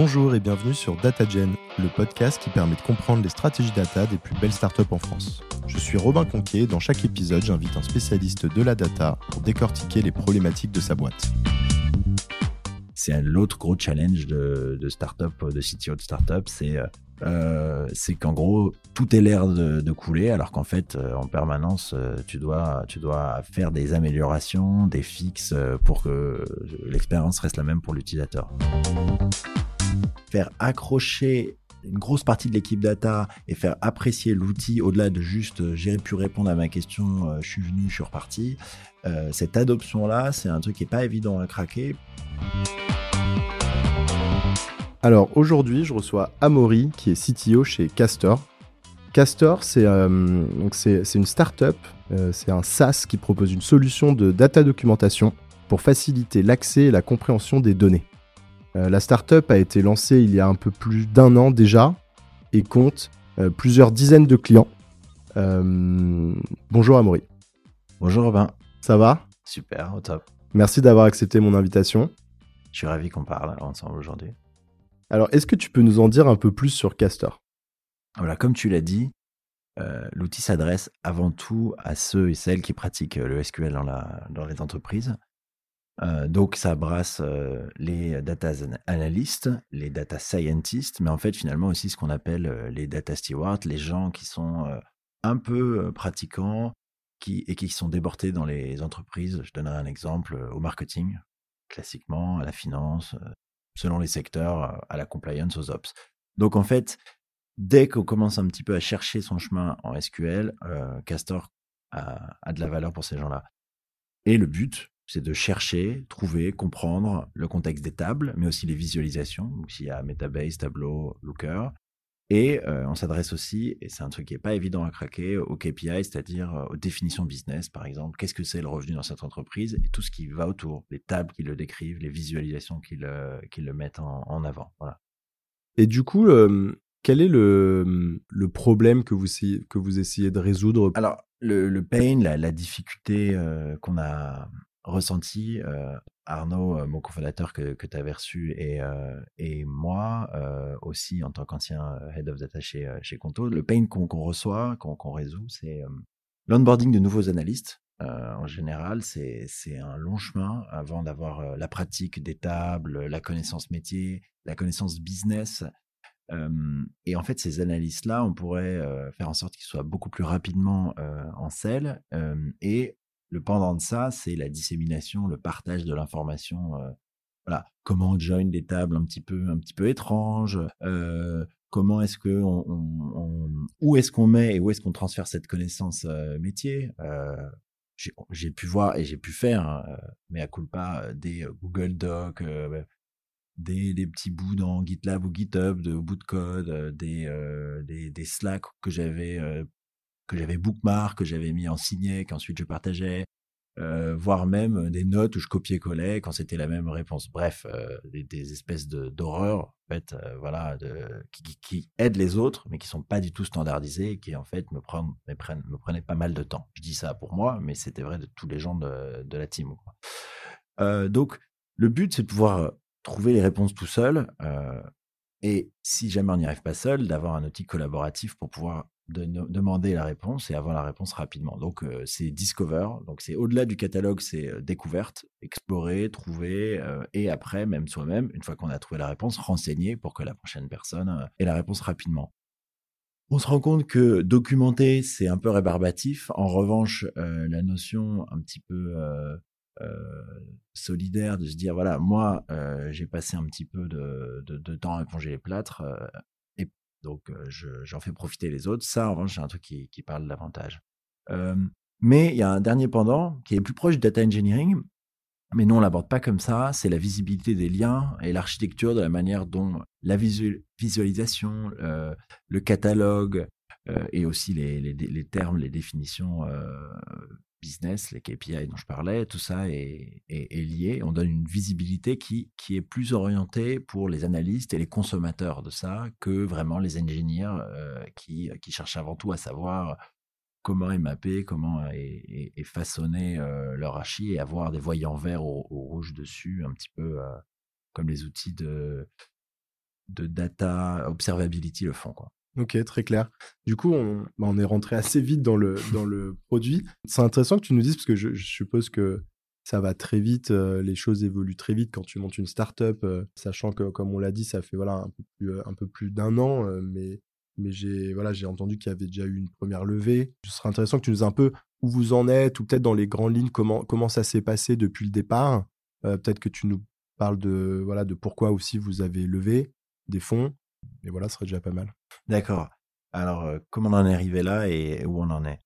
Bonjour et bienvenue sur DataGen, le podcast qui permet de comprendre les stratégies data des plus belles startups en France. Je suis Robin Conquier et dans chaque épisode, j'invite un spécialiste de la data pour décortiquer les problématiques de sa boîte. C'est l'autre gros challenge de, de startup, de CTO de startup, c'est euh, c'est qu'en gros, tout est l'air de, couler, alors qu'en fait, euh, en permanence, euh, tu, dois, tu dois faire des améliorations, des fixes pour que l'expérience reste la même pour l'utilisateur faire accrocher une grosse partie de l'équipe data et faire apprécier l'outil au-delà de juste euh, j'ai pu répondre à ma question, euh, je suis venu, je suis reparti. Euh, cette adoption-là, c'est un truc qui n'est pas évident à craquer. Alors aujourd'hui, je reçois Amaury qui est CTO chez Castor. Castor, c'est une start-up, c'est un SaaS qui propose une solution de data documentation pour faciliter l'accès et la compréhension des données. Euh, la startup a été lancée il y a un peu plus d'un an déjà et compte euh, plusieurs dizaines de clients. Euh, bonjour Amaury. Bonjour Robin. Ça va? Super, au top. Merci d'avoir accepté mon invitation. Je suis ravi qu'on parle ensemble aujourd'hui. Alors, est-ce que tu peux nous en dire un peu plus sur Castor? Voilà, comme tu l'as dit, l'outil s'adresse avant tout à ceux et celles qui pratiquent le SQL dans les entreprises. Euh, donc ça brasse euh, les data analysts, les data scientists, mais en fait finalement aussi ce qu'on appelle euh, les data stewards, les gens qui sont un peu pratiquants et qui sont débordés dans les entreprises. Je donnerai un exemple au marketing, classiquement, à la finance, selon les secteurs, à la compliance, aux ops. Donc en fait, dès qu'on commence un petit peu à chercher son chemin en SQL, Castor a de la valeur pour ces gens-là. Et le but, c'est de chercher, trouver, comprendre le contexte des tables, mais aussi les visualisations. Donc, s'il y a Metabase, Tableau, Looker. Et euh, on s'adresse aussi, et c'est un truc qui n'est pas évident à craquer, aux KPI, c'est-à-dire euh, aux définitions business, par exemple. Qu'est-ce que c'est le revenu dans cette entreprise et tout ce qui va autour, les tables qui le décrivent, les visualisations qui le, qui le mettent en, avant. Voilà. Et du coup, quel est le, le problème que vous, que vous essayez de résoudre? Alors, le, pain, la, difficulté euh, qu'on a ressenti, Arnaud, mon cofondateur que, que tu avais reçu, et, et moi aussi en tant qu'ancien head of data chez, Conto, le pain qu'on reçoit, qu'on résout, c'est l'onboarding de nouveaux analystes. en général, c'est un long chemin avant d'avoir la pratique des tables, la connaissance métier, la connaissance business. et en fait, ces analystes-là, on pourrait faire en sorte qu'ils soient beaucoup plus rapidement en selle et le pendant de ça, c'est la dissémination, le partage de l'information. Euh, voilà, comment on join des tables un petit peu, un petit peu étranges. Euh, comment est-ce que on, où est-ce qu'on met et où est-ce qu'on transfère cette connaissance euh, métier. j'ai pu voir et j'ai pu faire, mais à culpa des Google Docs, des, petits bouts dans GitLab ou GitHub de bout de code, des, des, des Slack que j'avais que j'avais bookmark, que j'avais mis en signet, qu'ensuite je partageais, euh, voire même des notes où je copiais-collais quand c'était la même réponse. Bref, euh, des, espèces d'horreurs, en fait, euh, voilà, de, qui, aident les autres, mais qui sont pas du tout standardisées qui en fait me, prennent, me, prenaient pas mal de temps. Je dis ça pour moi, mais c'était vrai de tous les gens de, de la team. Donc, le but, c'est de pouvoir trouver les réponses tout seul. et si jamais on n'y arrive pas seul, d'avoir un outil collaboratif pour pouvoir de demander la réponse et avoir la réponse rapidement. Donc c'est discover, donc c'est au-delà du catalogue, c'est découverte, explorer, trouver et après même soi-même, une fois qu'on a trouvé la réponse, renseigner pour que la prochaine personne ait la réponse rapidement. On se rend compte que documenter, c'est un peu rébarbatif. En revanche, la notion un petit peu solidaire de se dire voilà, moi, j'ai passé un petit peu de, de, temps à plonger les plâtres donc, j'en fais profiter les autres. Ça, en revanche, c'est un truc qui, parle davantage. mais il y a un dernier pendant qui est plus proche du data engineering, mais non, on l'aborde pas comme ça. C'est la visibilité des liens et l'architecture de la manière dont la visualisation, le catalogue et aussi les, termes, les définitions business, les KPI dont je parlais, tout ça est, lié. On donne une visibilité qui, est plus orientée pour les analystes et les consommateurs de ça que vraiment les ingénieurs euh, qui, cherchent avant tout à savoir comment est mappé, comment est, façonné euh, leur archi et avoir des voyants verts ou, rouges dessus, un petit peu euh, comme les outils de, data observability le font. Ok, très clair. Du coup, on, bah, on est rentré assez vite dans le, dans le produit. C'est intéressant que tu nous dises, parce que je, suppose que ça va très vite, euh, les choses évoluent très vite quand tu montes une startup, euh, sachant que, comme on l'a dit, ça fait voilà, un peu plus, plus d'un an, euh, mais, mais j'ai voilà, entendu qu'il y avait déjà eu une première levée. Ce serait intéressant que tu nous dises un peu où vous en êtes, ou peut-être dans les grandes lignes, comment, comment ça s'est passé depuis le départ. peut-être que tu nous parles de, voilà, de pourquoi aussi vous avez levé des fonds. Et voilà, ce serait déjà pas mal. D'accord. Alors, euh, comment on en est arrivé là et où on en est?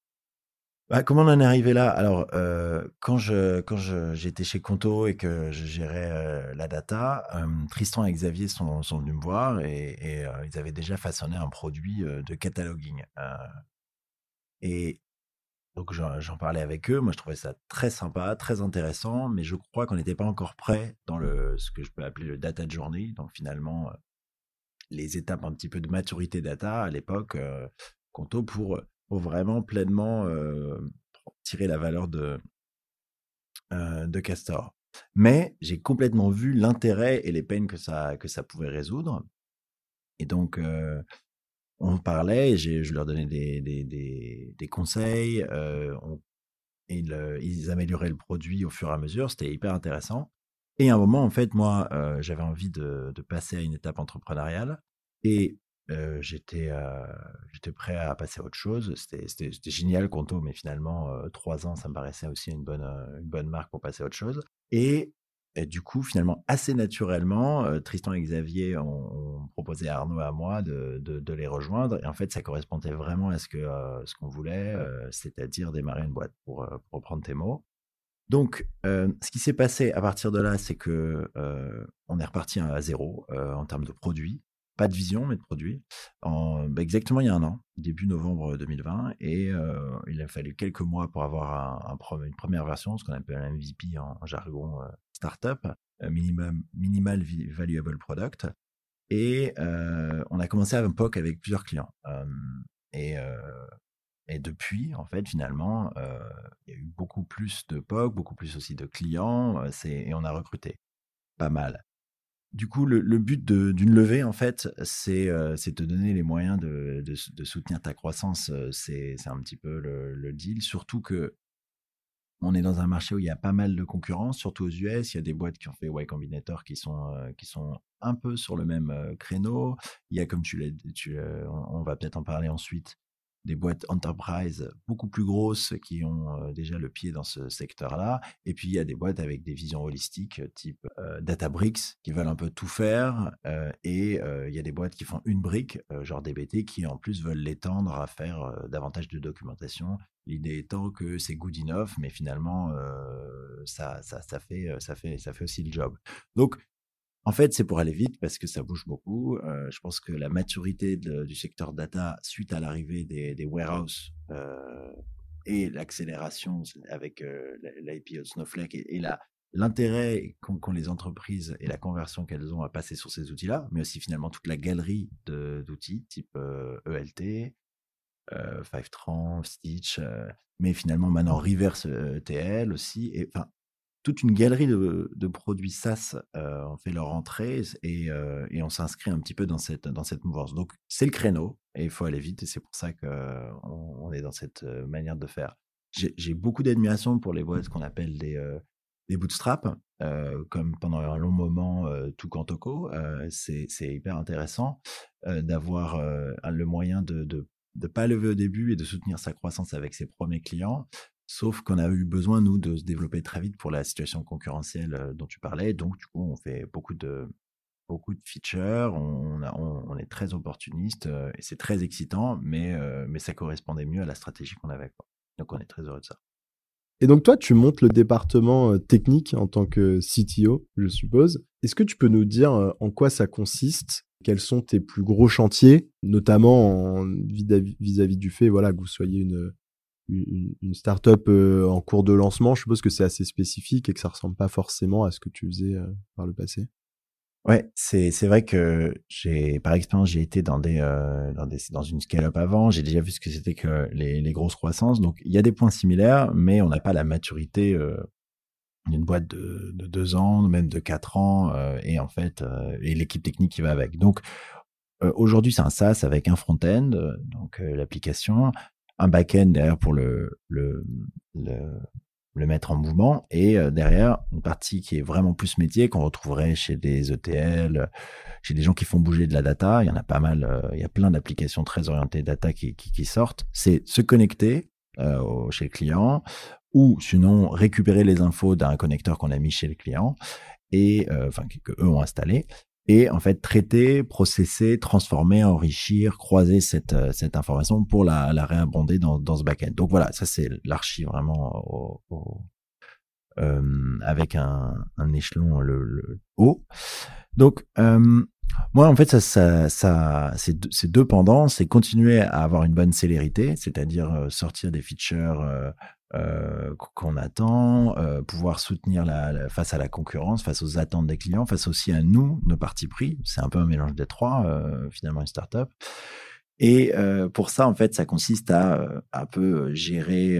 Bah, Comment on en est arrivé là Alors, euh, quand j'étais chez Conto et que je gérais euh, la data, Tristan et Xavier sont, sont venus me voir et, ils avaient déjà façonné un produit de cataloguing. et donc, j'en parlais avec eux. Moi, je trouvais ça très sympa, très intéressant, mais je crois qu'on n'était pas encore prêt dans ce que je peux appeler le data journey. Donc, finalement, les étapes un petit peu de maturité data à l'époque, euh, pour, pour vraiment pleinement euh, tirer la valeur de, euh, de Castor. Mais j'ai complètement vu l'intérêt et les peines que ça, que ça pouvait résoudre. Et donc, on parlait, je leur donnais des, des, conseils, ils, ils, amélioraient le produit au fur et à mesure, c'était hyper intéressant. Et à un moment, en fait, moi, j'avais envie de, passer à une étape entrepreneuriale et j'étais j'étais prêt à passer à autre chose. C'était génial, Conto, mais finalement, trois ans, ça me paraissait aussi une bonne, bonne marque pour passer à autre chose. Et, du coup, finalement, assez naturellement, Tristan et Xavier ont, proposé à Arnaud et à moi de, les rejoindre. Et en fait, ça correspondait vraiment à ce qu'on ce qu'on voulait, c'est-à-dire démarrer une boîte, pour reprendre tes mots. Donc, ce qui s'est passé à partir de là, c'est que on est reparti à zéro en termes de produits. Pas de vision, mais de produits. En, bah, exactement il y a un an, début novembre 2020. Et il a fallu quelques mois pour avoir un, une première version, ce qu'on appelle un MVP en, jargon startup, minimum, minimal valuable product. Et on a commencé à un POC avec plusieurs clients. et et depuis, en fait, finalement, il y a eu beaucoup plus de POC, beaucoup plus aussi de clients, et on a recruté. Pas mal. Du coup, le, but d'une levée, en fait, c'est de te donner les moyens de, de, soutenir ta croissance. C'est un petit peu le, deal. Surtout que on est dans un marché où il y a pas mal de concurrence, surtout aux US. Il y a des boîtes qui ont fait Y Combinator qui sont, qui sont un peu sur le même créneau. Il y a, comme tu l'as on va peut-être en parler ensuite, des boîtes enterprise beaucoup plus grosses qui ont déjà le pied dans ce secteur-là. Et puis, il y a des boîtes avec des visions holistiques type Databricks qui veulent un peu tout faire. et il y a des boîtes qui font une brique, genre DBT, qui en plus veulent l'étendre à faire davantage de documentation. L'idée étant que c'est good enough, mais finalement, ça, ça, ça, fait, ça, fait, ça fait aussi le job. Donc, en fait, c'est pour aller vite parce que ça bouge beaucoup. Euh, je pense que la maturité du secteur data suite à l'arrivée des, warehouses euh, et l'accélération avec euh, l'IPO Snowflake et, l'intérêt qu'ont les entreprises et la conversion qu'elles ont à passer sur ces outils-là, mais aussi finalement toute la galerie d'outils type ELT, euh, Fivetran, Stitch, mais finalement maintenant Reverse TL aussi. Toute une galerie de, produits SaaS euh, ont fait leur entrée et, euh, et on s'inscrit un petit peu dans cette, dans cette mouvance. Donc, c'est le créneau et il faut aller vite et c'est pour ça qu'on on est dans cette euh, manière de faire. J'ai beaucoup d'admiration pour les boîtes qu'on appelle des, des bootstraps, comme pendant un long moment tout Cantoco. c'est hyper intéressant d'avoir le moyen de, de de pas lever au début et de soutenir sa croissance avec ses premiers clients Sauf qu'on a eu besoin, nous, de se développer très vite pour la situation concurrentielle dont tu parlais. Donc, du coup, on fait beaucoup de, beaucoup de features, on, est très opportuniste et c'est très excitant, mais, mais ça correspondait mieux à la stratégie qu'on avait. Donc, on est très heureux de ça. Et donc, toi, tu montes le département technique en tant que CTO, je suppose. Est-ce que tu peux nous dire en quoi ça consiste? Quels sont tes plus gros chantiers, notamment vis-à-vis du fait voilà, que vous soyez une, une, une startup euh, en cours de lancement, je suppose que c'est assez spécifique et que ça ressemble pas forcément à ce que tu faisais euh, par le passé. Ouais, c'est c'est vrai que j'ai par expérience j'ai été euh, dans des dans une scale-up avant, j'ai déjà vu ce que c'était que les, les grosses croissances. Donc il y a des points similaires, mais on n'a pas la maturité d'une boîte de, de, deux ans, même de quatre ans, et en fait, et l'équipe technique qui va avec. Donc, aujourd'hui, c'est un SaaS avec un front-end, donc l'application, un back-end derrière pour le, mettre en mouvement et euh, derrière une partie qui est vraiment plus métier qu'on retrouverait chez des ETL, chez des gens qui font bouger de la data. Il y en a pas mal, euh, il y a plein d'applications très orientées data qui, sortent. C'est se connecter euh, chez le client ou sinon récupérer les infos d'un connecteur qu'on a mis chez le client et enfin ont installé et en fait traiter, processer, transformer, enrichir, croiser cette, euh, cette information pour la, la réabonder dans, dans ce backend. Donc voilà, ça c'est l'archi vraiment au, au, euh, avec un, un échelon le, le, haut. Donc euh, moi en fait ça, ça, ça c'est deux pendants, c'est continuer à avoir une bonne célérité, c'est-à-dire euh, sortir des features euh, qu'on attend, euh, pouvoir soutenir la, face à la concurrence, face aux attentes des clients, face aussi à nous, nos partis pris. C'est un peu un mélange des trois, euh, finalement, une startup. Et pour ça, en fait, ça consiste à un peu gérer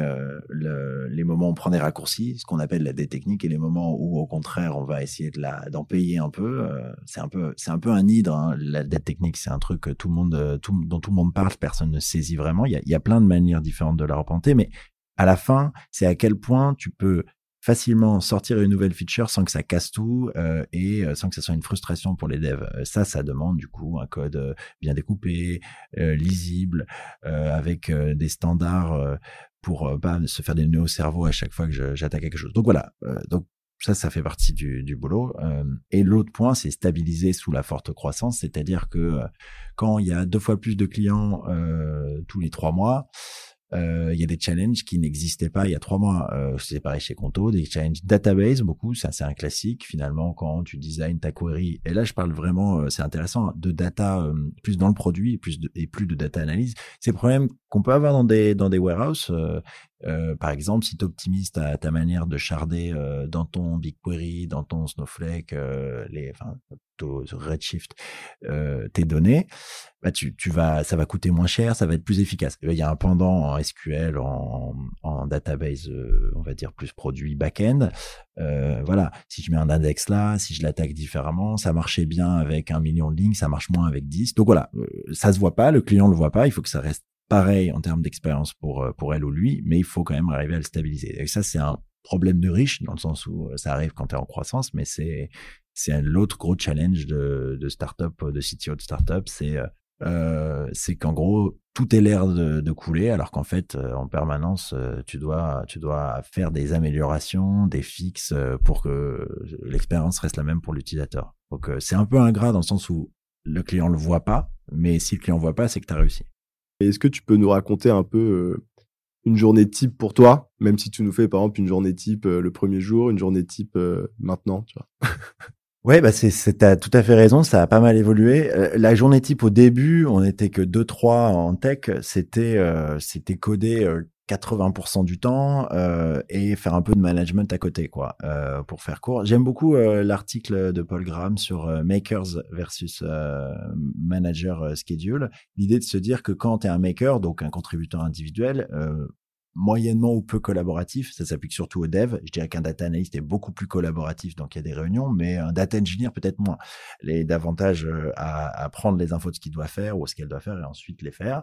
le, les moments où on prend des raccourcis, ce qu'on appelle la dette technique, et les moments où, au contraire, on va essayer d'en payer un peu. c'est un peu, un peu un hydre. Hein. La dette technique, c'est un truc tout le monde, tout, dont tout le monde parle, personne ne saisit vraiment. Il y a, il y a plein de manières différentes de la représenter, mais à la fin, c'est à quel point tu peux facilement sortir une nouvelle feature sans que ça casse tout euh, et euh, sans que ça soit une frustration pour les devs. Euh, ça, ça demande du coup un code bien découpé, lisible, avec des standards pour pas se faire des nœuds au cerveau à chaque fois que j'attaque quelque chose. Donc voilà. donc ça, ça fait partie du, boulot. et l'autre point, c'est stabiliser sous la forte croissance, c'est-à-dire que quand il y a deux fois plus de clients tous les trois mois, il y a des challenges qui n'existaient pas il y a trois mois. Euh, c'est pareil chez Conto, des challenges database, beaucoup. Ça, c'est un classique finalement quand tu designs ta query. Et là, je parle vraiment, euh, c'est intéressant, de data euh, plus dans le produit et plus de, et plus de data analyse. Ces problèmes qu'on peut avoir dans des dans des warehouses. Euh, par exemple, si tu optimises ta, ta, manière de charder euh, dans ton BigQuery, dans ton Snowflake, euh, les, enfin, Redshift, tes données, bah tu, tu vas, ça va coûter moins cher, ça va être plus efficace. Il y a un pendant en SQL, en, en database, on va dire plus produit back-end. voilà, si je mets un index là, si je l'attaque différemment, ça marchait bien avec un million de lignes, ça marche moins avec 10. Donc voilà, ça se voit pas, le client le voit pas, il faut que ça reste pareil en termes d'expérience pour, euh, pour elle ou lui, mais il faut quand même arriver à le stabiliser. Et ça, c'est un problème de riche, dans le sens où euh, ça arrive quand tu es en croissance, mais c'est c'est l'autre gros challenge de, de startup, de CTO de startup, c'est euh, c'est qu'en gros tout est l'air de, couler, alors qu'en fait en permanence tu dois tu dois faire des améliorations, des fixes pour que l'expérience reste la même pour l'utilisateur. Donc c'est un peu ingrat dans le sens où le client le voit pas, mais si le client voit pas, c'est que tu as réussi. Est-ce que tu peux nous raconter un peu euh, une journée type pour toi, même si tu nous fais par exemple une journée type euh, le premier jour, une journée type euh, maintenant, tu vois? Bah c'est, tout à fait raison, ça a pas mal évolué. la journée type au début, on était que deux trois en tech, c'était c'était codé 80% du temps euh, et faire un peu de management à côté quoi euh, pour faire court. J'aime beaucoup euh, l'article de Paul Graham sur makers versus manager schedule. L'idée de se dire que quand tu es un maker donc un contributeur individuel moyennement ou peu collaboratif ça s'applique surtout aux devs je dirais qu'un data analyst est beaucoup plus collaboratif donc il y a des réunions mais un data engineer peut-être moins. Les davantage à, à prendre les infos de ce qu'il doit faire ou ce qu'elle doit faire et ensuite les faire.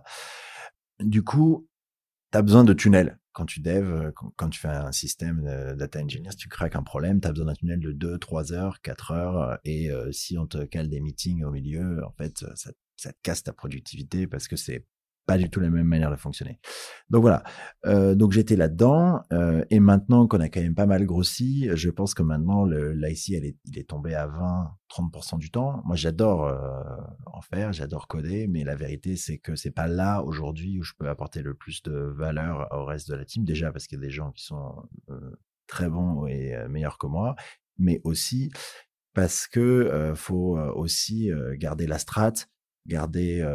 Du coup tu as besoin de tunnels. Quand tu dev, euh, quand, tu fais un système data engineer, si tu craques un problème, tu as besoin d'un tunnel de 2, 3 heures, 4 heures. Et euh, si on te cale des meetings au milieu, en fait, ça, ça te casse ta productivité parce que c'est pas du tout la même manière de fonctionner. Donc voilà. Euh, donc j'étais là-dedans euh, et maintenant qu'on a quand même pas mal grossi, je pense que maintenant l'IC est, est tombé à 20-30% du temps. Moi j'adore euh, en faire, j'adore coder, mais la vérité c'est que c'est pas là aujourd'hui où je peux apporter le plus de valeur au reste de la team. Déjà parce qu'il y a des gens qui sont très bons et meilleurs que moi, mais aussi parce que faut aussi garder la strat, garder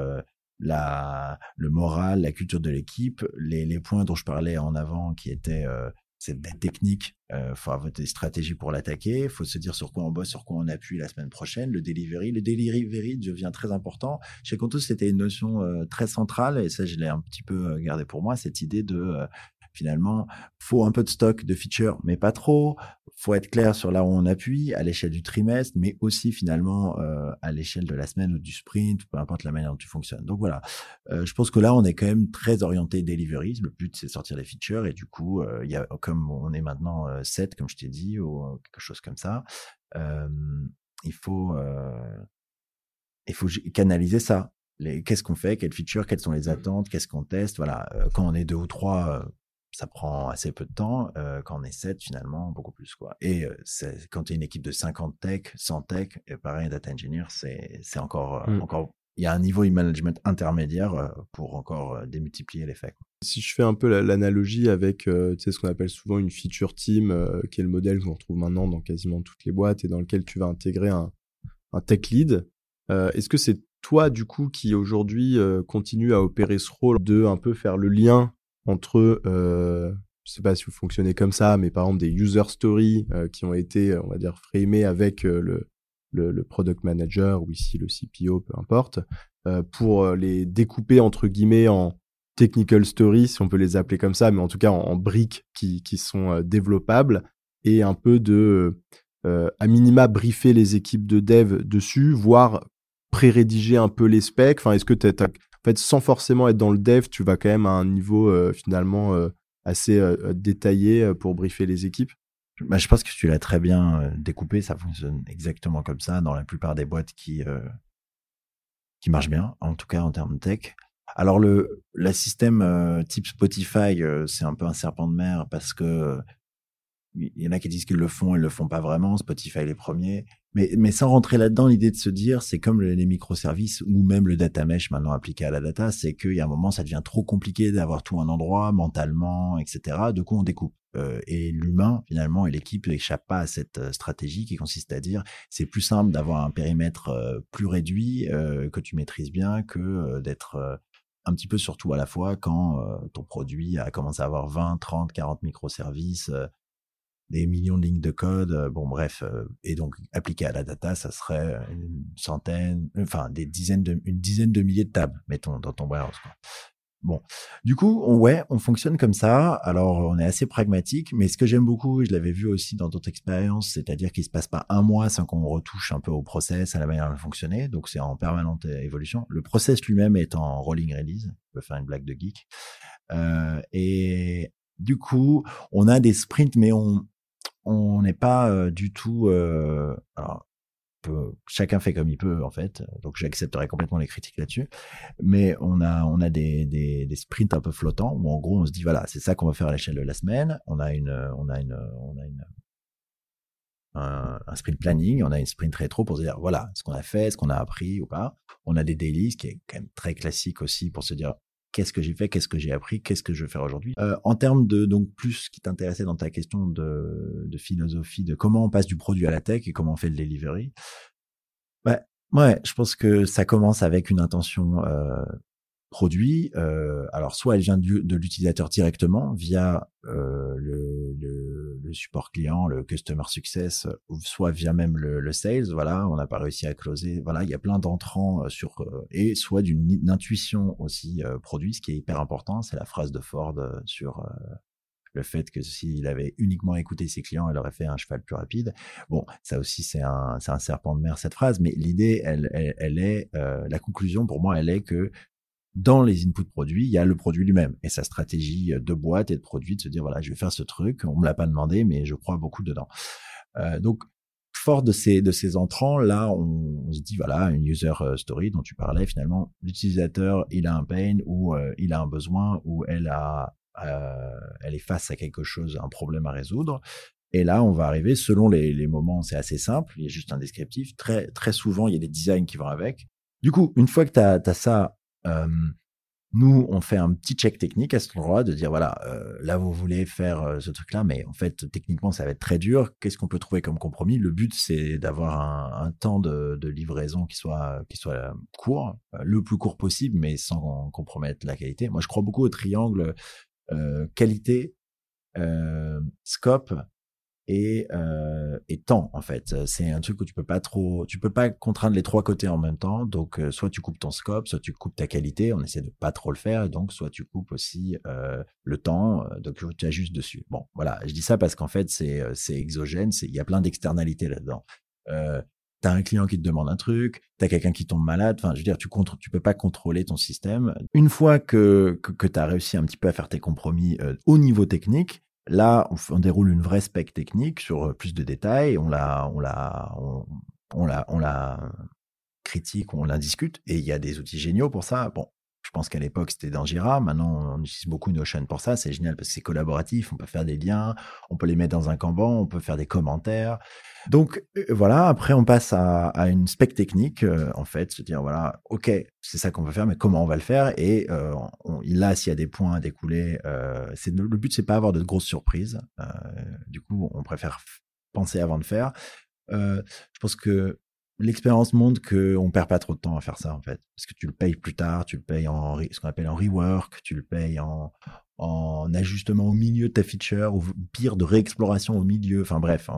la, le moral, la culture de l'équipe, les, points dont je parlais en avant qui étaient euh, cette technique, euh, faut avoir des stratégies pour l'attaquer, faut se dire sur quoi on bosse, sur quoi on appuie la semaine prochaine, le delivery, le delivery devient très important. Chez Conto, c'était une notion euh, très centrale et ça, je l'ai un petit peu euh, gardé pour moi, cette idée de finalement, faut un peu de stock de features, mais pas trop. Faut être clair sur là où on appuie à l'échelle du trimestre, mais aussi finalement euh, à l'échelle de la semaine ou du sprint, peu importe la manière dont tu fonctionnes. Donc voilà, euh, je pense que là, on est quand même très orienté delivery. Le but, c'est de sortir les features et du coup, euh, il y a comme on est maintenant 7, comme je t'ai dit, ou quelque chose comme ça, il faut il faut canaliser ça qu'est-ce qu'on fait, quelles features, quelles sont les mmh. attentes, qu'est-ce qu'on teste? Voilà, quand on est deux ou trois, ça prend assez peu de temps. quand on est sept, finalement, beaucoup plus. Quoi. Et quand tu es une équipe de 50 tech, 100 tech, et pareil, data engineer, c'est encore, mmh. encore. Il y a un niveau de management intermédiaire pour encore démultiplier l'effet. Si je fais un peu l'analogie avec ce qu'on appelle souvent une feature team, qui est le modèle qu'on retrouve maintenant dans quasiment toutes les boîtes et dans lequel tu vas intégrer un, un tech lead, est-ce que c'est toi, du coup, qui aujourd'hui continue à opérer ce rôle de un peu faire le lien entre, euh, je sais pas si vous fonctionnez comme ça, mais par exemple des user stories euh, qui ont été, on va dire, framés avec euh, le, le, product manager ou ici le CPO, peu importe, pour les découper entre guillemets en technical stories, si on peut les appeler comme ça, mais en tout cas en, briques qui, qui sont développables et un peu de à minima briefer les équipes de dev dessus, voire pré-rédiger un peu les specs. Enfin, est-ce que tu en fait, sans forcément être dans le dev, tu vas quand même à un niveau euh, finalement euh, assez euh, détaillé pour briefer les équipes bah, Je pense que tu l'as très bien découpé. Ça fonctionne exactement comme ça dans la plupart des boîtes qui, qui marchent bien, en tout cas en termes de tech. Alors, le, le système type Spotify, c'est un peu un serpent de mer parce que il y en a qui disent qu'ils le font, ils le font pas vraiment. Spotify les premiers. Mais, sans rentrer là-dedans, l'idée de se dire, c'est comme les microservices ou même le data mesh maintenant appliqué à la data, c'est qu'il y a un moment, ça devient trop compliqué d'avoir tout un endroit mentalement, etc. De coup, on découpe. Euh, et l'humain, finalement, et l'équipe n'échappe pas à cette euh, stratégie qui consiste à dire, c'est plus simple d'avoir un périmètre euh, plus réduit que tu maîtrises bien que d'être un petit peu surtout à la fois quand ton produit a commencé à avoir 20, 30, 40 microservices des millions de lignes de code. Euh, bon, bref, euh, et donc appliqué à la data, ça serait une centaine, enfin des dizaines de, une dizaine de milliers de tables, mettons, dans ton warehouse. Bon, du coup, on, ouais, on fonctionne comme ça. Alors, on est assez pragmatique, mais ce que j'aime beaucoup, je l'avais vu aussi dans d'autres expériences, c'est-à-dire qu'il se passe pas un mois sans qu'on retouche un peu au process, à la manière de fonctionner. Donc, c'est en permanente évolution. Le process lui-même est en rolling release. Je peux faire une blague de geek. Euh, et du coup, on a des sprints, mais on, on n'est pas du tout. alors, chacun fait comme il peut en fait, donc j'accepterai complètement les critiques là-dessus. Mais on a des, des, sprints un peu flottants où en gros on se dit voilà c'est ça qu'on va faire à l'échelle de la semaine. On a une on a on a un, sprint planning, on a une sprint rétro pour se dire voilà ce qu'on a fait, ce qu'on a appris ou pas. On a des dailies, ce qui est quand même très classique aussi pour se dire qu'est-ce que j'ai fait, qu'est-ce que j'ai appris, qu'est-ce que je veux faire aujourd'hui. Euh, en termes de donc plus qui t'intéressait dans ta question de, de, philosophie, de comment on passe du produit à la tech et comment on fait le delivery. Bah, ouais, je pense que ça commence avec une intention euh, produit, euh, alors soit elle vient de l'utilisateur directement via euh, le, le, support client, le customer success, soit via même le, le, sales. Voilà, on n'a pas réussi à closer. Voilà, il y a plein d'entrants euh, sur et soit d'une intuition aussi produit, ce qui est hyper important. C'est la phrase de Ford sur le fait que s'il avait uniquement écouté ses clients, il aurait fait un cheval plus rapide. Bon, ça aussi c'est un, un serpent de mer cette phrase, mais l'idée, elle, elle, est, la conclusion pour moi, elle est que dans les inputs produits, il y a le produit lui-même et sa stratégie de boîte et de produit de se dire voilà, je vais faire ce truc, on me l'a pas demandé, mais je crois beaucoup dedans. Euh, donc fort de ces de ces entrants là, on, se dit voilà une user euh, story dont tu parlais finalement, l'utilisateur il a un pain ou euh, il a un besoin ou elle a euh, elle est face à quelque chose, un problème à résoudre. Et là, on va arriver selon les, les moments, c'est assez simple, il y a juste un descriptif. Très très souvent, il y a des designs qui vont avec. Du coup, une fois que tu as, as, ça nous, on fait un petit check technique à cet endroit de dire voilà, là vous voulez faire ce truc-là, mais en fait techniquement ça va être très dur. Qu'est-ce qu'on peut trouver comme compromis? Le but c'est d'avoir un, temps de, livraison qui soit qui soit court, le plus court possible, mais sans compromettre la qualité. Moi, je crois beaucoup au triangle qualité, scope et, euh, et temps en fait. C'est un truc où tu peux pas trop, tu peux pas contraindre les trois côtés en même temps. Donc euh, soit tu coupes ton scope, soit tu coupes ta qualité. On essaie de pas trop le faire. donc soit tu coupes aussi euh, le temps. Euh, donc tu ajustes dessus. Bon voilà, je dis ça parce qu'en fait c'est euh, c'est exogène. Il y a plein d'externalités là-dedans. Euh, T'as un client qui te demande un truc, t'as quelqu'un qui tombe malade. Enfin, je veux dire, tu contre, tu peux pas contrôler ton système. Une fois que que, que t'as réussi un petit peu à faire tes compromis au niveau technique, Là, on, déroule une vraie spec technique sur euh, plus de détails, on la, on la, on, la, on la critique, on la discute, et il y a des outils géniaux pour ça. Bon, pense qu'à l'époque, c'était dans Jira. Maintenant, on utilise beaucoup Notion pour ça. C'est génial parce que c'est collaboratif. On peut faire des liens, on peut les mettre dans un Kanban, on peut faire des commentaires. Donc euh, voilà, après on passe à, une spec technique, euh, en fait, se dire voilà, ok, c'est ça qu'on veut faire, mais comment on va le faire? Et euh, là, s'il y a des points à découler, c'est le but, c'est pas avoir de grosses surprises. du coup, on préfère penser avant de faire. je pense que l'expérience montre qu'on perd pas trop de temps à faire ça en fait, parce que tu le payes plus tard, tu le payes en ce qu'on appelle en rework, tu le payes en, en ajustement au milieu de ta feature, ou pire de réexploration au milieu. Enfin bref,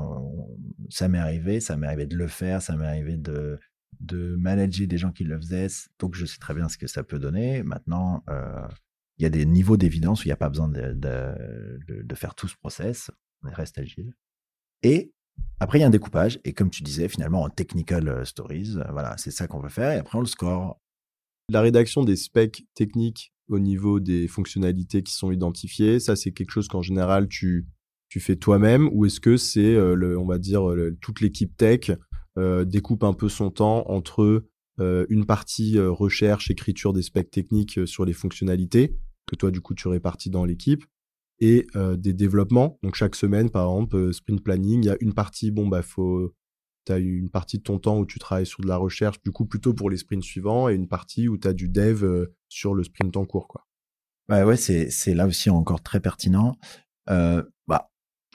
ça m'est arrivé, ça m'est arrivé de le faire, ça m'est arrivé de de manager des gens qui le faisaient, donc je sais très bien ce que ça peut donner. Maintenant, euh, il y a des niveaux d'évidence où il n'y a pas besoin de, de, faire tout ce process, on reste agile. Et après, il y a un découpage, et comme tu disais, finalement, en technical euh, stories, euh, voilà, c'est ça qu'on veut faire, et après, on le score. La rédaction des specs techniques au niveau des fonctionnalités qui sont identifiées, ça, c'est quelque chose qu'en général, tu, tu fais toi-même, ou est-ce que c'est, euh, on va dire, toute l'équipe tech découpe un peu son temps entre une partie recherche, écriture des specs techniques sur les fonctionnalités, que toi, du coup, tu répartis dans l'équipe, et euh, des développements. Donc chaque semaine, par exemple, euh, sprint planning, il y a une partie, bon, bah, faut, tu as une partie de ton temps où tu travailles sur de la recherche, du coup, plutôt pour les sprints suivants, et une partie où tu as du dev euh, sur le sprint en cours, quoi. Ouais, ouais, c'est, là aussi encore très pertinent. Bah,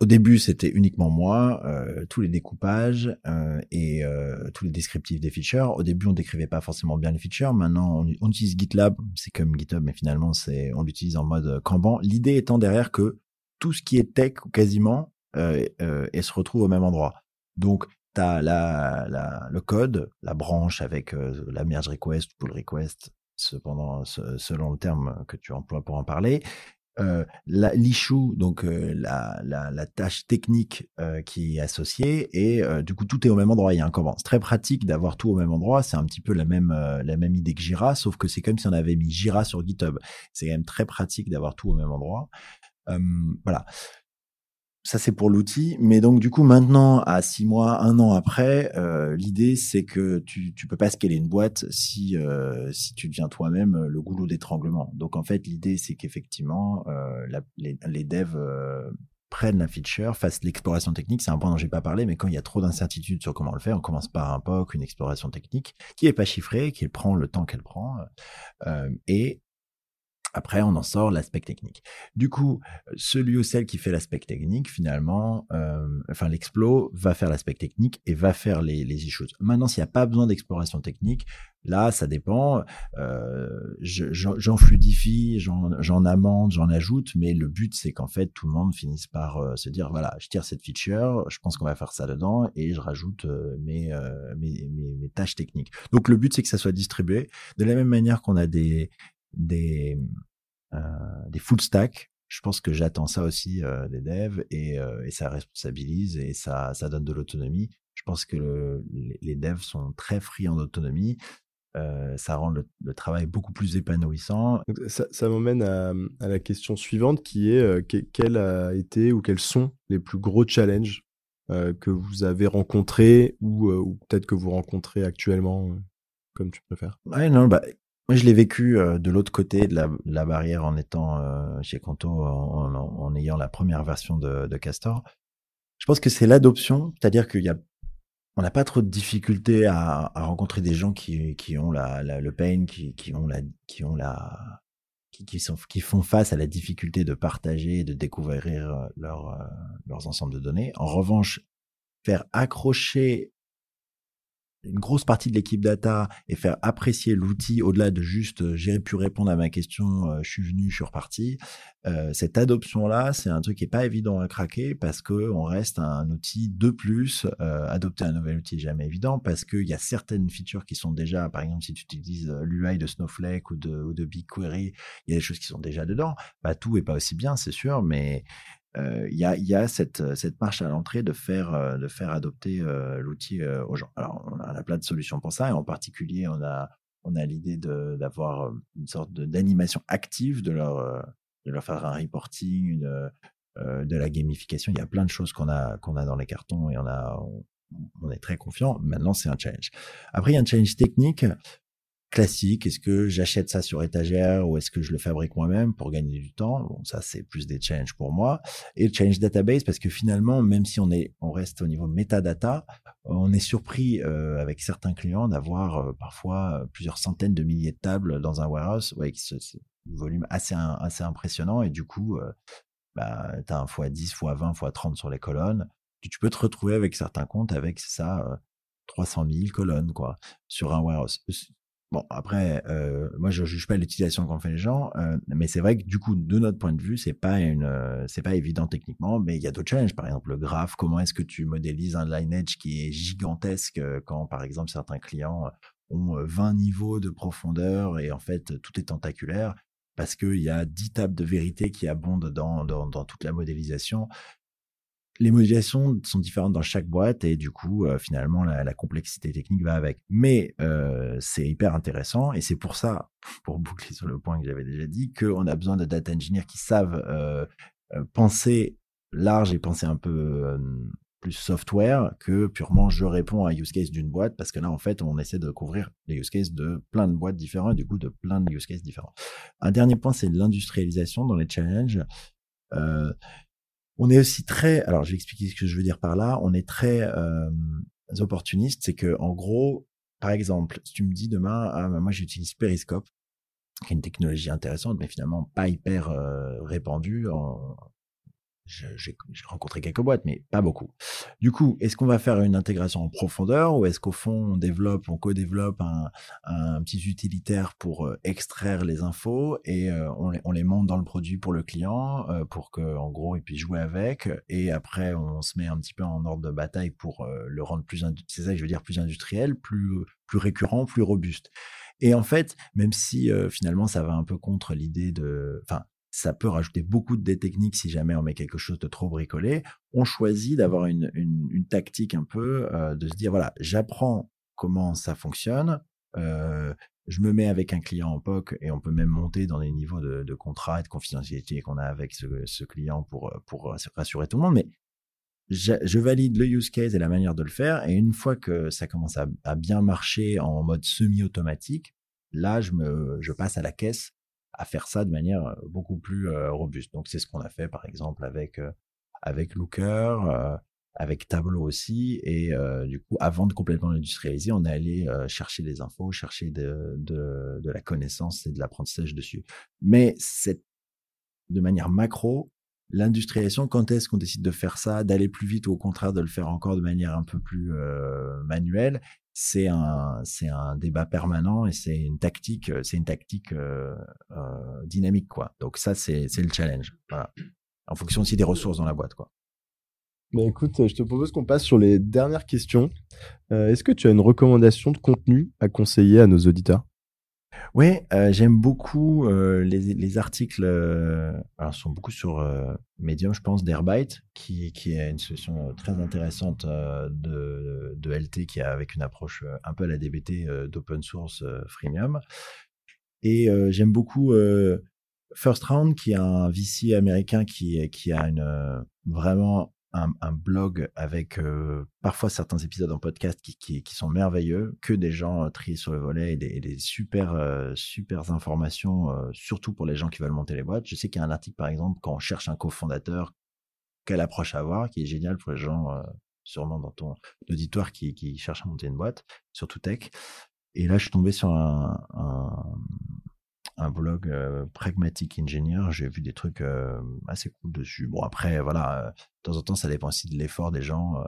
au début, c'était uniquement moi, euh, tous les découpages euh, et euh, tous les descriptifs des features. Au début, on décrivait pas forcément bien les features. Maintenant, on, utilise GitLab, c'est comme GitHub, mais finalement, c'est on l'utilise en mode Kanban. L'idée étant derrière que tout ce qui est tech quasiment, et se retrouve au même endroit. Donc, tu as la, le code, la branche avec la merge request, pull request, cependant, selon le terme que tu emploies pour en parler euh, donc euh, la, la, tâche technique euh, qui est associée, et euh, du coup tout est au même endroit. Il y a un comment. C'est très pratique d'avoir tout au même endroit. C'est un petit peu la même la même idée que Jira, sauf que c'est comme si on avait mis Jira sur GitHub. C'est quand même très pratique d'avoir tout au même endroit. voilà ça c'est pour l'outil, mais donc du coup maintenant à six mois, un an après, euh, l'idée c'est que tu tu peux pas scaler une boîte si euh, si tu deviens toi-même le goulot d'étranglement. Donc en fait l'idée c'est qu'effectivement euh, les, les devs prennent la feature, fassent l'exploration technique. C'est un point dont j'ai pas parlé, mais quand il y a trop d'incertitudes sur comment le faire, on commence par un POC, une exploration technique qui est pas chiffrée, qui prend le temps qu'elle prend, et après, on en sort l'aspect technique. Du coup, celui ou celle qui fait l'aspect technique, finalement, euh, enfin l'explo va faire l'aspect technique et va faire les, les issues. Maintenant, s'il n'y a pas besoin d'exploration technique, là, ça dépend. Euh, j'en fluidifie, j'en amende, j'en ajoute, mais le but, c'est qu'en fait, tout le monde finisse par euh, se dire, voilà, je tire cette feature, je pense qu'on va faire ça dedans, et je rajoute mes, mes, mes, tâches techniques. Donc, le but, c'est que ça soit distribué. De la même manière qu'on a des, des, euh, des full stack. Je pense que j'attends ça aussi euh, des devs et, euh, et, ça responsabilise et ça, ça donne de l'autonomie. Je pense que le, les, devs sont très friands d'autonomie. Euh, ça rend le, le, travail beaucoup plus épanouissant. Ça, ça m'emmène à, à, la question suivante qui est euh, quel a été ou quels sont les plus gros challenges euh, que vous avez rencontrés ou, ou peut-être que vous rencontrez actuellement, comme tu préfères? Ouais, non, bah, moi, je l'ai vécu euh, de l'autre côté de la, barrière en étant euh, chez Conto, en, ayant la première version de, Castor. Je pense que c'est l'adoption, c'est-à-dire qu'il y a, on n'a pas trop de difficultés à, rencontrer des gens qui, ont la, le pain, qui, ont la, qui ont la, qui, sont, qui font face à la difficulté de partager et de découvrir leur, euh, leurs ensembles de données. En revanche, faire accrocher une grosse partie de l'équipe data et faire apprécier l'outil au-delà de juste euh, j'ai pu répondre à ma question, euh, je suis venu, je suis reparti. Euh, cette adoption-là, c'est un truc qui est pas évident à craquer parce que on reste un outil de plus. adopter un nouvel outil est jamais évident parce qu'il y a certaines features qui sont déjà, par exemple, si tu utilises l'UI de Snowflake ou de, BigQuery, il y a des choses qui sont déjà dedans. Bah, tout est pas aussi bien, c'est sûr, mais il y, a, y a cette, cette marche à l'entrée de faire, de faire adopter l'outil aux gens. Alors, on a, plein de solutions pour ça, et en particulier, on a, on a l'idée d'avoir une sorte d'animation active, de leur, de leur faire un reporting, de la gamification. Il y a plein de choses qu'on a, qu'on a dans les cartons et on, a, on est très confiant. Maintenant, c'est un challenge. Après, il y a un challenge technique classique Est-ce que j'achète ça sur étagère ou est-ce que je le fabrique moi-même pour gagner du temps? Bon, ça c'est plus des challenges pour moi. Et le challenge database parce que finalement, même si on est, on reste au niveau metadata, on est surpris euh, avec certains clients d'avoir euh, parfois euh, plusieurs centaines de milliers de tables dans un warehouse, ouais, qui un volume assez assez impressionnant et du coup, bah, tu as un fois 10, fois 20, fois 30 sur les colonnes. Tu, peux te retrouver avec certains comptes avec ça. 300 000 colonnes quoi sur un warehouse Bon, après, euh, moi, je juge pas l'utilisation qu'ont fait les gens, euh, mais c'est vrai que du coup, de notre point de vue, c'est pas euh, pas évident techniquement, mais il y a d'autres challenges. Par exemple, le graphe. Comment est-ce que tu modélises un lineage qui est gigantesque quand, par exemple, certains clients ont 20 niveaux de profondeur et en fait, tout est tentaculaire? Parce qu'il y a 10 tables de vérité qui abondent dans toute la modélisation les modélisations sont différentes dans chaque boîte et du coup, euh, finalement, la, complexité technique va avec. Mais euh, c'est hyper intéressant et c'est pour ça, pour boucler sur le point que j'avais déjà dit, qu'on a besoin de data engineers qui savent euh, penser large et penser un peu plus software que purement je réponds à un use case d'une boîte parce que là en fait on essaie de couvrir les use cases de plein de boîtes différentes et du coup de plein de use cases différents. Un dernier point c'est l'industrialisation dans les challenges. On est aussi très, alors je vais expliquer ce que je veux dire par là, on est très euh, opportuniste, c'est que en gros, par exemple, si tu me dis demain, ah, bah, moi j'utilise Periscope, qui est une technologie intéressante, mais finalement pas hyper euh, répandue en, j'ai rencontré quelques boîtes, mais pas beaucoup. Du coup, est-ce qu'on va faire une intégration en profondeur ou est-ce qu'au fond, on développe, on co-développe un, petit utilitaire pour euh, extraire les infos et euh, on, les, on, les, monte dans le produit pour le client euh, pour que, en gros, il puisse jouer avec et après, on se met un petit peu en ordre de bataille pour le rendre plus, c'est ça que je veux dire, plus industriel, plus, plus récurrent, plus robuste. Et en fait, même si finalement ça va un peu contre l'idée de, enfin, ça peut rajouter beaucoup de techniques si jamais on met quelque chose de trop bricolé. On choisit d'avoir une, une, tactique un peu, euh, de se dire, voilà, j'apprends comment ça fonctionne, euh, je me mets avec un client en POC et on peut même monter dans les niveaux de, de contrat et de confidentialité qu'on a avec ce, ce, client pour, pour rassurer tout le monde. Mais je, je, valide le use case et la manière de le faire. Et une fois que ça commence à, à bien marcher en mode semi-automatique, là, je, me, je passe à la caisse à faire ça de manière beaucoup plus robuste. Donc c'est ce qu'on a fait par exemple avec avec Looker, avec Tableau aussi. Et du coup, avant de complètement l'industrialiser, on est allé chercher des infos, chercher de, de, la connaissance et de l'apprentissage dessus. Mais c'est de manière macro, l'industrialisation, quand est-ce qu'on décide de faire ça, d'aller plus vite ou au contraire de le faire encore de manière un peu plus manuelle? C'est un c'est un débat permanent et c'est une tactique euh, c'est une tactique euh, euh, dynamique quoi. Donc ça c'est c'est le challenge. En fonction aussi des ressources dans la boîte quoi. Bah écoute, je te propose qu'on passe sur les dernières questions. Est-ce que tu as une recommandation de contenu à conseiller à nos auditeurs? Oui, euh, j'aime beaucoup euh, les, les, articles, euh, alors sont beaucoup sur euh, Medium, je pense, d'Airbyte, qui, qui est une solution très intéressante de, de LT, qui a avec une approche un peu à la DBT d'open source freemium. Et j'aime beaucoup First Round, qui est un VC américain qui, qui a une vraiment un, blog avec euh, parfois certains épisodes en podcast qui, sont merveilleux, que des gens euh, triés sur le volet et des, super, euh, super informations, surtout pour les gens qui veulent monter les boîtes. Je sais qu'il y a un article, par exemple, quand on cherche un cofondateur, quelle approche avoir, qui est génial pour les gens, sûrement dans ton auditoire, qui, qui cherchent à monter une boîte, surtout tech. Et là, je suis tombé sur un, un blog euh, Pragmatic Engineer. J'ai vu des trucs euh, assez cool dessus. Bon, après, voilà, euh, de temps en temps, ça dépend aussi de l'effort des gens.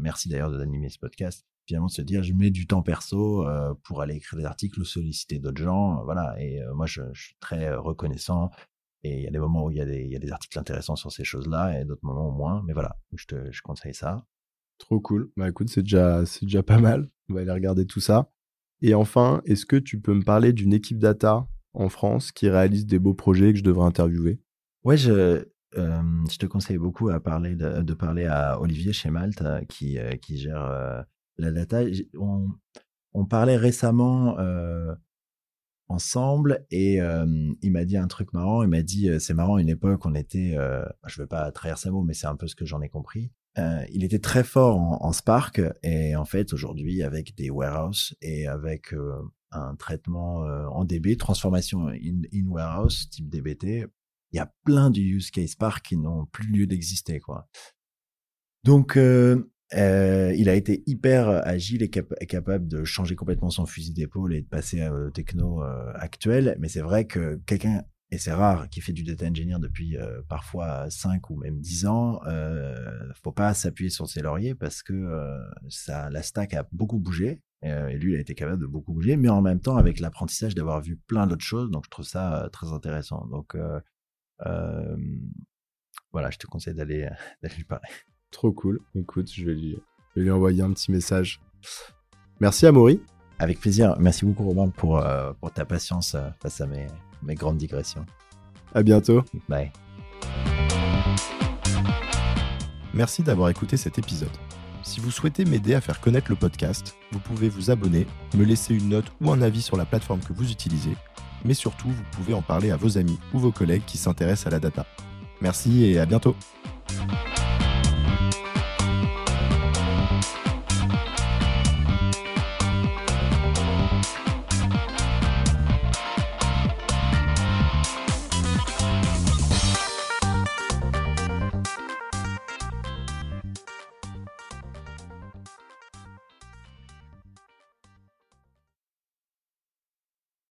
merci d'ailleurs d'animer ce podcast. finalement se dire je mets du temps perso pour aller écrire des articles ou solliciter d'autres gens voilà et moi je, suis très reconnaissant et il y a des moments où il y a des, y a des articles intéressants sur ces choses-là et d'autres moments moins mais voilà je te je conseille ça trop cool bah écoute c'est déjà c'est déjà pas mal on va aller regarder tout ça et enfin est-ce que tu peux me parler d'une équipe data? En France qui réalise des beaux projets que je devrais interviewer ouais je je te conseille beaucoup à parler de, parler à Olivier chez Malte qui, qui gère la data. On, parlait récemment ensemble et il m'a dit un truc marrant. Il m'a dit c'est marrant une époque on était, je veux pas trahir sa mot mais c'est un peu ce que j'en ai compris. il était très fort en, Spark et en fait aujourd'hui avec des warehouses et avec un traitement en DB, transformation in, warehouse type DBT, il y a plein de use case Spark qui n'ont plus lieu d'exister quoi. Donc euh, il a été hyper agile et, capable de changer complètement son fusil d'épaule et de passer au techno euh, actuel. Mais c'est vrai que quelqu'un, et c'est rare, qui fait du data engineer depuis euh, parfois 5 ou même 10 ans, faut pas s'appuyer sur ses lauriers parce que ça, la stack a beaucoup bougé. Et lui, il a été capable de beaucoup bouger, mais en même temps avec l'apprentissage d'avoir vu plein d'autres choses. Donc je trouve ça très intéressant. Donc voilà, je te conseille d'aller lui parler. Trop cool. Écoute, je vais lui, lui envoyer un petit message. Merci Amaury. Avec plaisir. Merci beaucoup Romain pour, euh, pour ta patience euh, face à mes, mes grandes digressions. À bientôt. Bye. Merci d'avoir écouté cet épisode. Si vous souhaitez m'aider à faire connaître le podcast, vous pouvez vous abonner, me laisser une note ou un avis sur la plateforme que vous utilisez, mais surtout vous pouvez en parler à vos amis ou vos collègues qui s'intéressent à la data. Merci et à bientôt.